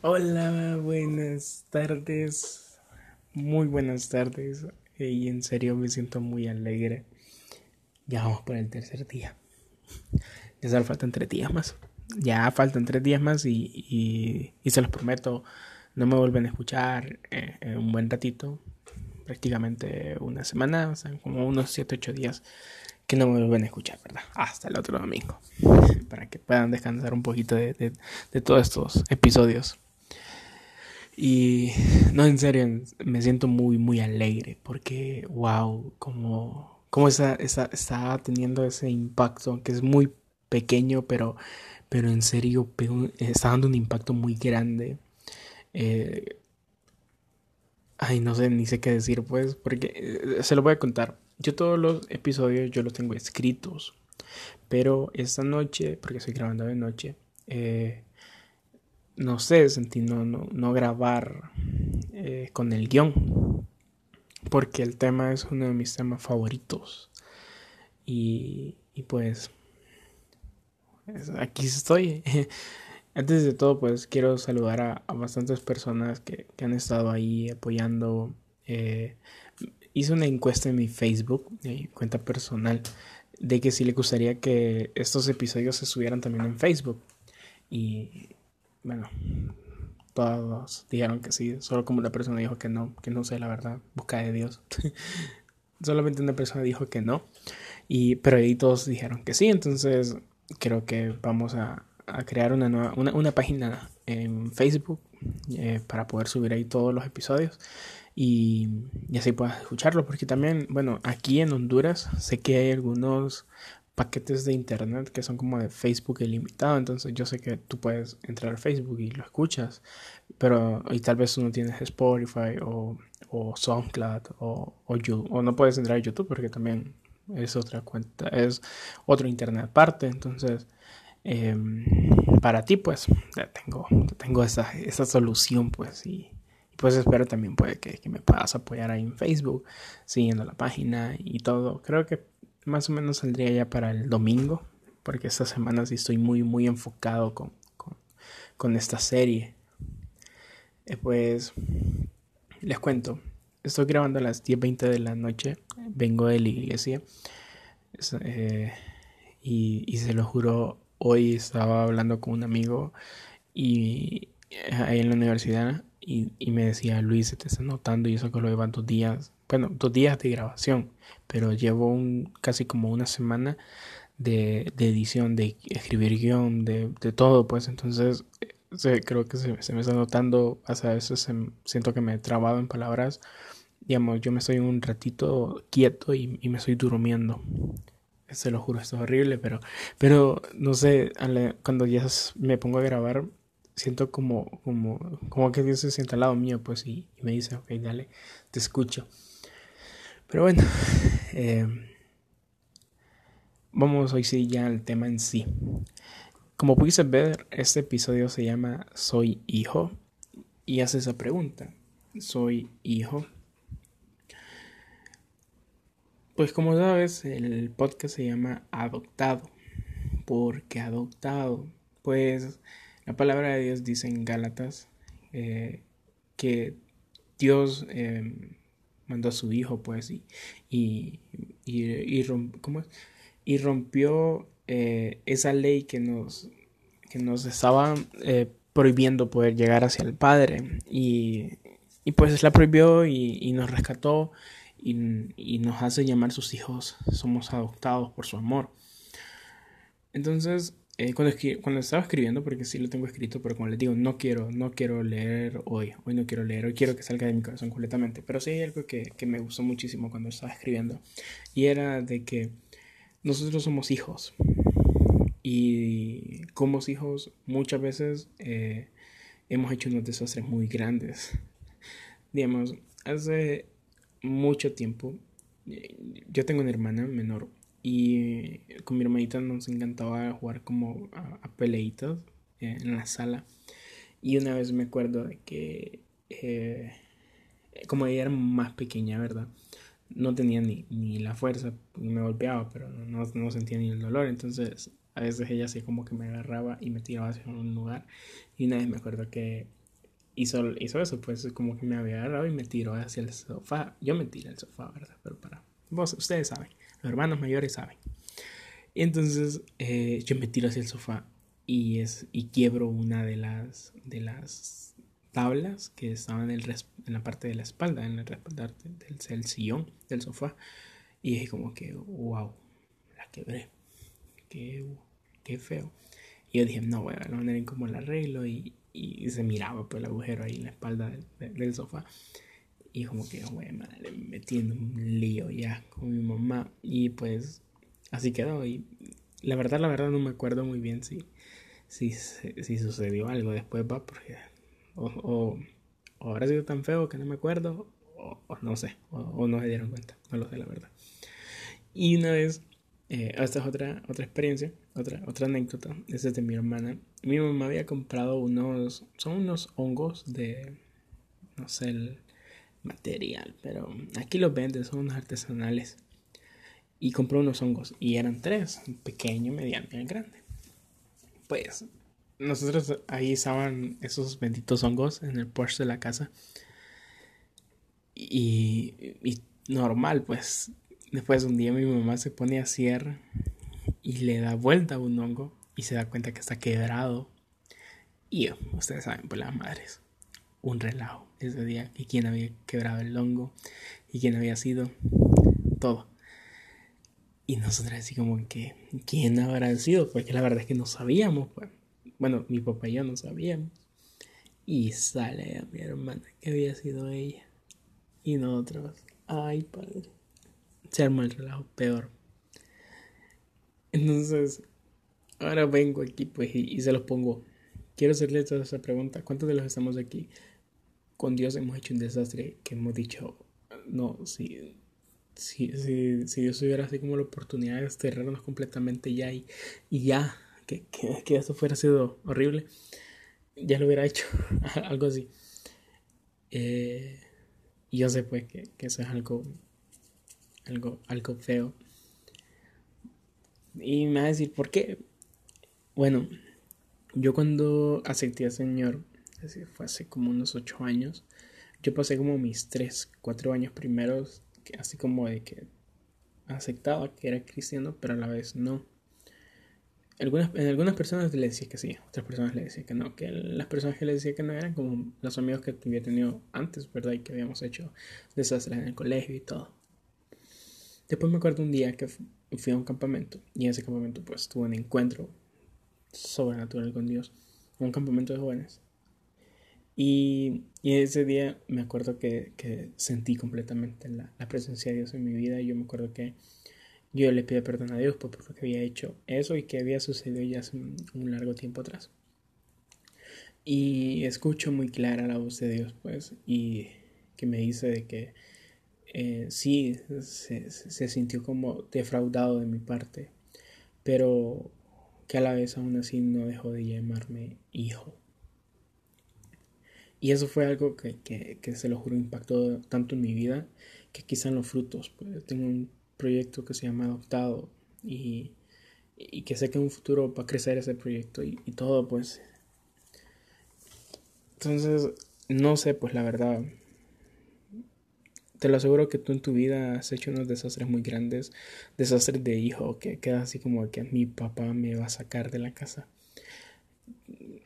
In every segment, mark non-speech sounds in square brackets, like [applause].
Hola, buenas tardes. Muy buenas tardes. Y en serio me siento muy alegre. Ya vamos por el tercer día. Ya solo faltan tres días más. Ya faltan tres días más y, y, se los prometo, no me vuelven a escuchar eh, en un buen ratito. Prácticamente una semana, o sea, como unos 7, 8 días que no me vuelven a escuchar, ¿verdad? Hasta el otro domingo. [laughs] Para que puedan descansar un poquito de, de todos estos episodios. Y no, en serio, me siento muy, muy alegre porque, wow, como, como está, está, teniendo ese impacto, que es muy pequeño, pero, pero en serio está dando un impacto muy grande. Eh, ay, no sé, ni sé qué decir, pues, porque eh, se lo voy a contar. Yo todos los episodios yo los tengo escritos, pero esta noche, porque estoy grabando de noche, eh, no sé, sentí no, no, grabar eh, con el guion. Porque el tema es uno de mis temas favoritos. Y, y pues aquí estoy. [laughs] Antes de todo, pues quiero saludar a, bastantes personas que, han estado ahí apoyando. Eh, hice una encuesta en mi Facebook, mi cuenta personal, de que si le gustaría que estos episodios se subieran también en Facebook. Y bueno, todos dijeron que sí, solo como una persona dijo que no, que no sé la verdad, busca de Dios. [laughs] Solamente una persona dijo que no, y, pero ahí todos dijeron que sí, entonces creo que vamos a, crear una, nueva, una, página en Facebook eh, para poder subir ahí todos los episodios y, y así puedas escucharlo, porque también, bueno, aquí en Honduras sé que hay algunos paquetes de internet que son como de Facebook ilimitado. Entonces yo sé que tú puedes entrar a Facebook y lo escuchas, pero y tal vez tú no tienes Spotify o, o SoundCloud o, o, o no puedes entrar a YouTube porque también es otra cuenta, es otro internet aparte. Entonces, em, para ti pues ya tengo, tengo esa, esa solución pues y, pues espero también puede que, que, me puedas apoyar ahí en Facebook, siguiendo la página y todo. Creo que más o menos saldría ya para el domingo, porque esta semana sí estoy muy, muy enfocado con, con, esta serie. Eh, pues les cuento, estoy grabando a las 10.20 de la noche, vengo de la iglesia eh, y, y, se lo juro, hoy estaba hablando con un amigo y eh, ahí en la universidad y, y me decía, Luis, se te está notando y eso que lo llevan dos días bueno, dos días de grabación, pero llevo un, casi como una semana de, de edición, de escribir guion, de, de todo, pues entonces creo que se, se, me está notando, a veces siento que me he trabado en palabras, digamos, yo me estoy un ratito quieto y, y me estoy durmiendo. Se lo juro, esto es horrible, pero, pero no sé, cuando ya me pongo a grabar, siento como, como, como que Dios se sienta al lado mío, pues, y, y me dice, ok, dale, te escucho. Pero bueno, [laughs] eh, vamos hoy sí ya al tema en sí. Como pudiste ver, este episodio se llama Soy hijo y hace esa pregunta. ¿Soy hijo? Pues como sabes, el podcast se llama Adoptado. ¿Por qué adoptado? Pues la palabra de Dios dice en Gálatas eh, que Dios eh, mandó a su hijo, pues, y, y, y, y rompió eh, esa ley que nos, que nos estaba eh, prohibiendo poder llegar hacia el Padre. Y, y pues la prohibió y, y nos rescató y, y, nos hace llamar sus hijos. Somos adoptados por su amor. Entonces, eh, cuando, cuando estaba escribiendo, porque sí lo tengo escrito, pero como les digo, no quiero, no quiero leer hoy, hoy no quiero leer, hoy quiero que salga de mi corazón completamente, pero sí hay algo que, que me gustó muchísimo cuando estaba escribiendo, y era de que nosotros somos hijos, y como hijos muchas veces eh, hemos hecho unos desastres muy grandes. [laughs] Digamos, hace mucho tiempo, eh, yo tengo una hermana menor y con mi hermanita nos encantaba jugar como a, peleitas en la sala. Y una vez me acuerdo que, eh, como ella era más pequeña, ¿verdad? No tenía ni, ni la fuerza, me golpeaba, pero no, no, sentía ni el dolor. Entonces, a veces ella así como que me agarraba y me tiraba hacia un lugar. Y una vez me acuerdo que hizo, hizo eso, pues como que me había agarrado y me tiró hacia el sofá. Yo me tiré al sofá, ¿verdad? Pero para vos, ustedes saben, los hermanos mayores saben. Y entonces eh, yo me tiro hacia el sofá y, es, y quiebro una de las, de las tablas que estaban en, la parte de la espalda, en el respaldar del, del sillón, del sofá. Y dije como que, wow, la quebré. Qué, qué feo. Y yo dije, no, ver la manera cómo la arreglo. Y, y se miraba por pues, el agujero ahí en la espalda del, sofá. Y como que, güey, madre, metiendo un lío ya con mi mamá. Y pues así quedó. Y la verdad, la verdad no me acuerdo muy bien si, si, si sucedió algo después, va, porque o, o, habrá sido tan feo que no me acuerdo, o, no sé, o, no se dieron cuenta, no lo sé la verdad. Y una vez, eh, esta es otra, otra experiencia, otra, otra anécdota, es de mi hermana. Mi mamá había comprado unos, son unos hongos de, no sé el material, pero aquí los venden, son unos artesanales. Y compró unos hongos, y eran tres, pequeño, mediano y grande. Pues nosotros ahí estaban esos benditos hongos en el porche de la casa. Y, y normal, pues después un día mi mamá se pone a cierre y le da vuelta a un hongo y se da cuenta que está quebrado. Y ustedes saben, pues las madres, un relajo ese día, y quién había quebrado el hongo, y quién había sido, todo. Y nosotros así como que, ¿quién habrá sido? Porque la verdad es que no sabíamos, pues. Bueno, mi papá y yo no sabíamos. Y sale a mi hermana que había sido ella. Y nosotros, ay padre. Se armó el relajo peor. Entonces, ahora vengo aquí pues y, se los pongo. Quiero hacerle esa pregunta. ¿Cuántos de los estamos aquí? Con Dios hemos hecho un desastre que hemos dicho, no, si, si, si, si Dios hubiera así como la oportunidad de desterrarnos completamente ya y, y ya que, que, eso fuera sido horrible, ya lo hubiera hecho, [laughs] algo así. Eh, y yo sé pues que, que, eso es algo, algo, algo feo. Y me va a decir, ¿por qué? Bueno, yo cuando acepté al Señor, fue hace como unos ocho años, yo pasé como mis tres, cuatro años primeros, así como de que aceptaba que era cristiano, pero a la vez no algunas, en algunas personas le decía que sí, otras personas le decían que no, que las personas que le decían que no eran como los amigos que había tenido antes, ¿verdad? Y que habíamos hecho desastres en el colegio y todo. Después me acuerdo un día que fui a un campamento y en ese campamento pues tuve un encuentro sobrenatural con Dios, un campamento de jóvenes. Y, y ese día me acuerdo que, que sentí completamente la, la presencia de Dios en mi vida y yo me acuerdo que yo le pido perdón a Dios por, lo que había hecho eso y que había sucedido ya hace un, largo tiempo atrás. Y escucho muy clara la voz de Dios, pues, y que me dice de que eh, sí se, se, sintió como defraudado de mi parte, pero que a la vez aún así no dejó de llamarme hijo. Y eso fue algo que, que, que se lo juro impactó tanto en mi vida que quizá en los frutos. Pues, tengo un proyecto que se llama Adoptado y, y que sé que en un futuro va a crecer ese proyecto y, y todo, pues. Entonces, no sé, pues la verdad. Te lo aseguro que tú en tu vida has hecho unos desastres muy grandes, desastres de hijo, que queda así como que mi papá me va a sacar de la casa.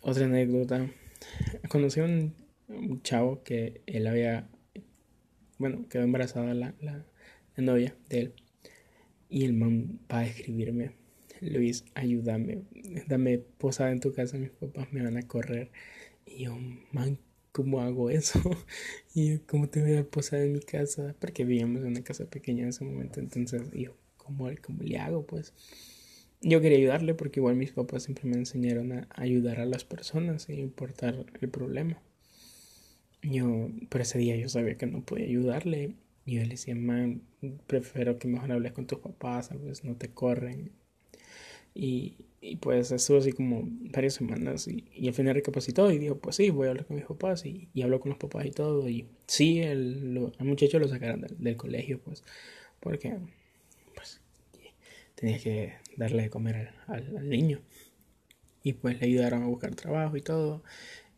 Otra anécdota, conocí a un, chavo que él había, bueno, quedó embarazada la, la, novia de él. Y el man va a escribirme, Luis, ayúdame, dame posada en tu casa, mis papás me van a correr. Y yo, man, ¿cómo hago eso? [laughs] y yo, ¿cómo te voy a posada en mi casa? Porque vivíamos en una casa pequeña en ese momento, entonces yo, ¿cómo, cómo le hago? Pues yo quería ayudarle porque igual mis papás siempre me enseñaron a ayudar a las personas sin importar el problema. Yo, pero ese día yo sabía que no podía ayudarle y yo le decía, man, prefiero que mejor hables con tus papás, a veces no te corren. Y, y pues estuvo así como varias semanas y, y al final recapacitó y dijo, pues sí, voy a hablar con mis papás y, y habló con los papás y todo. Y sí, el, el muchacho lo sacaron del, colegio, pues, porque pues tenía que darle de comer al, al, niño. Y pues le ayudaron a buscar trabajo y todo.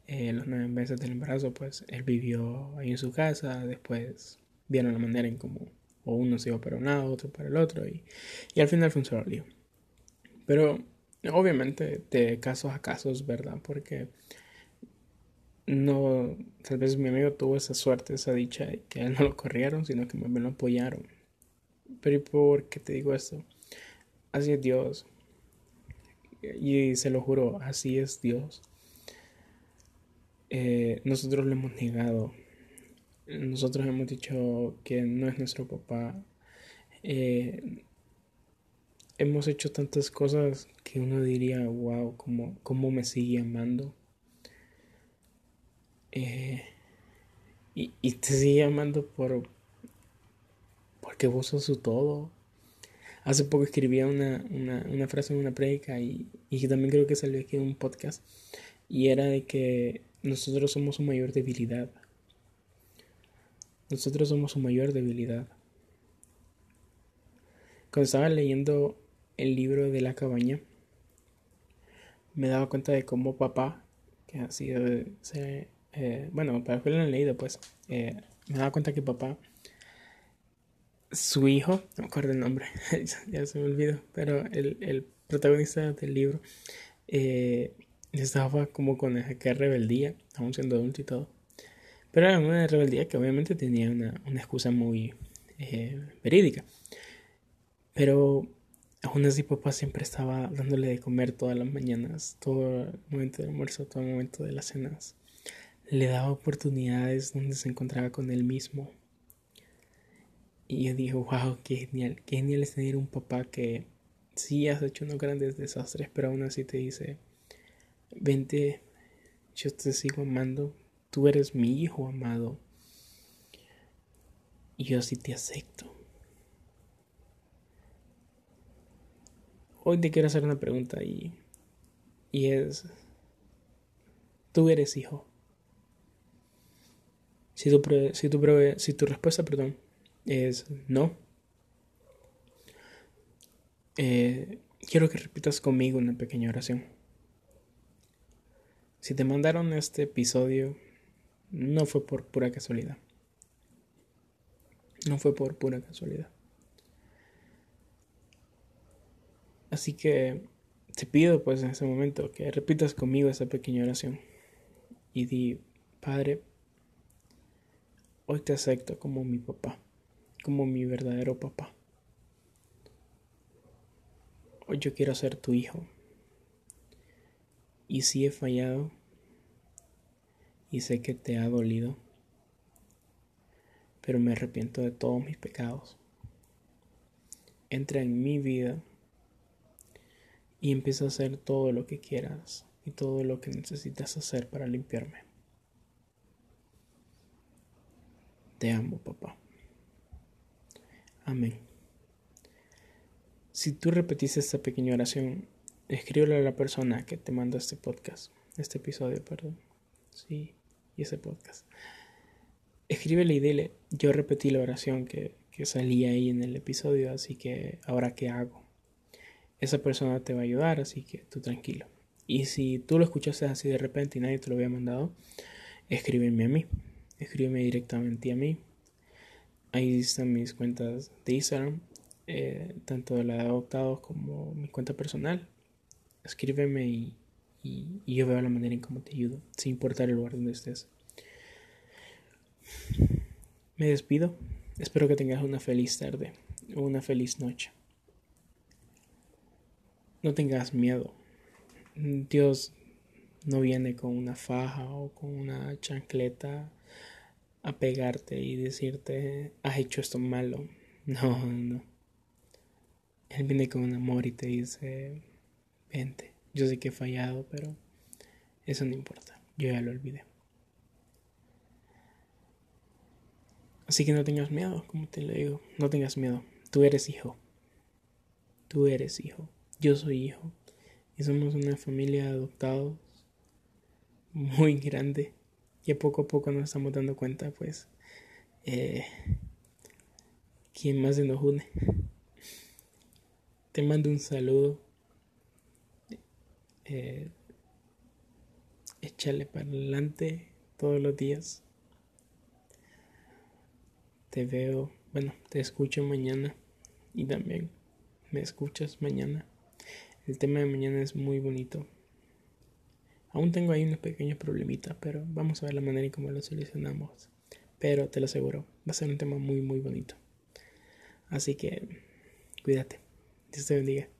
eh, los nueve meses del embarazo, pues él vivió ahí en su casa, después vieron la manera en cómo o uno se iba para un lado, otro para el otro, y, y al final fue un lío. Pero obviamente de casos a casos, ¿verdad? Porque no, tal vez mi amigo tuvo esa suerte, esa dicha, de que no lo corrieron, sino que me lo apoyaron. Pero ¿y por qué te digo esto? Así es Dios. Y se lo juro, así es Dios. Eh, nosotros le hemos negado. Nosotros hemos dicho que no es nuestro papá. Eh, hemos hecho tantas cosas que uno diría, wow, cómo, cómo me sigue amando. Eh, y, y, te sigue amando por porque vos sos su todo. Hace poco escribía una, una, una frase en una prédica y, y también creo que salió aquí en un podcast. Y era de que nosotros somos su mayor debilidad. Nosotros somos su mayor debilidad. Cuando estaba leyendo el libro de la cabaña, me daba cuenta de cómo papá, que ha sido, eh, bueno, para que lo han leído, pues, eh, me daba cuenta que papá, su hijo, no me acuerdo el nombre, [laughs] ya se me olvidó, pero el, el protagonista del libro, eh, estaba como con esa rebeldía, aún siendo adulto y todo. Pero era una rebeldía que obviamente tenía una, una excusa muy eh, verídica. Pero aún así papá siempre estaba dándole de comer todas las mañanas, todo el momento del almuerzo, todo el momento de las cenas. Le daba oportunidades donde se encontraba con él mismo. Y yo dije, wow, qué genial, qué genial es tener un papá que sí has hecho unos grandes desastres, pero aún así te dice, vente, yo te sigo amando, tú eres mi hijo amado y yo sí te acepto. Hoy te quiero hacer una pregunta y, y es, tú eres hijo. Si tu, si, tu, si tu respuesta perdón, es no, eh, quiero que repitas conmigo una pequeña oración. Si te mandaron este episodio, no fue por pura casualidad. No fue por pura casualidad. Así que te pido pues en ese momento que repitas conmigo esa pequeña oración y di, Padre, hoy te acepto como mi papá, como mi verdadero papá. Hoy yo quiero ser tu hijo. Y si he fallado y sé que te ha dolido, pero me arrepiento de todos mis pecados. Entra en mi vida y empieza a hacer todo lo que quieras y todo lo que necesitas hacer para limpiarme. Te amo, papá. Amén. Si tú repetiste esta pequeña oración, escríbele a la persona que te mandó este podcast, este episodio, perdón. Sí, y ese podcast. Escríbele y dile, yo repetí la oración que, que salía ahí en el episodio, así que ahora qué hago. Esa persona te va a ayudar, así que tú tranquilo. Y si tú lo escuchaste así de repente y nadie te lo había mandado, escríbeme a mí. Escríbeme directamente a mí. Ahí están mis cuentas de Instagram, eh, tanto la de adoptados como mi cuenta personal. Escríbeme y, y, yo veo la manera en cómo te ayudo, sin importar el lugar donde estés. Me despido. Espero que tengas una feliz tarde o una feliz noche. No tengas miedo. Dios no viene con una faja o con una chancleta a pegarte y decirte, has hecho esto malo. [laughs] No, no. Él viene con un amor y te dice, vente, yo sé que he fallado, pero eso no importa, yo ya lo olvidé. Así que no tengas miedo, como te lo digo, no tengas miedo, tú eres hijo, tú eres hijo, yo soy hijo, y somos una familia de adoptados muy grande, a poco a poco nos estamos dando cuenta, pues, eh, quién más se nos une. Te mando un saludo. Eh, échale para adelante todos los días. Te veo, bueno, te escucho mañana y también me escuchas mañana. El tema de mañana es muy bonito. Aún tengo ahí unos pequeños problemitas, pero vamos a ver la manera en cómo lo solucionamos. Pero te lo aseguro, va a ser un tema muy, muy bonito. Así que cuídate. Dios te bendiga.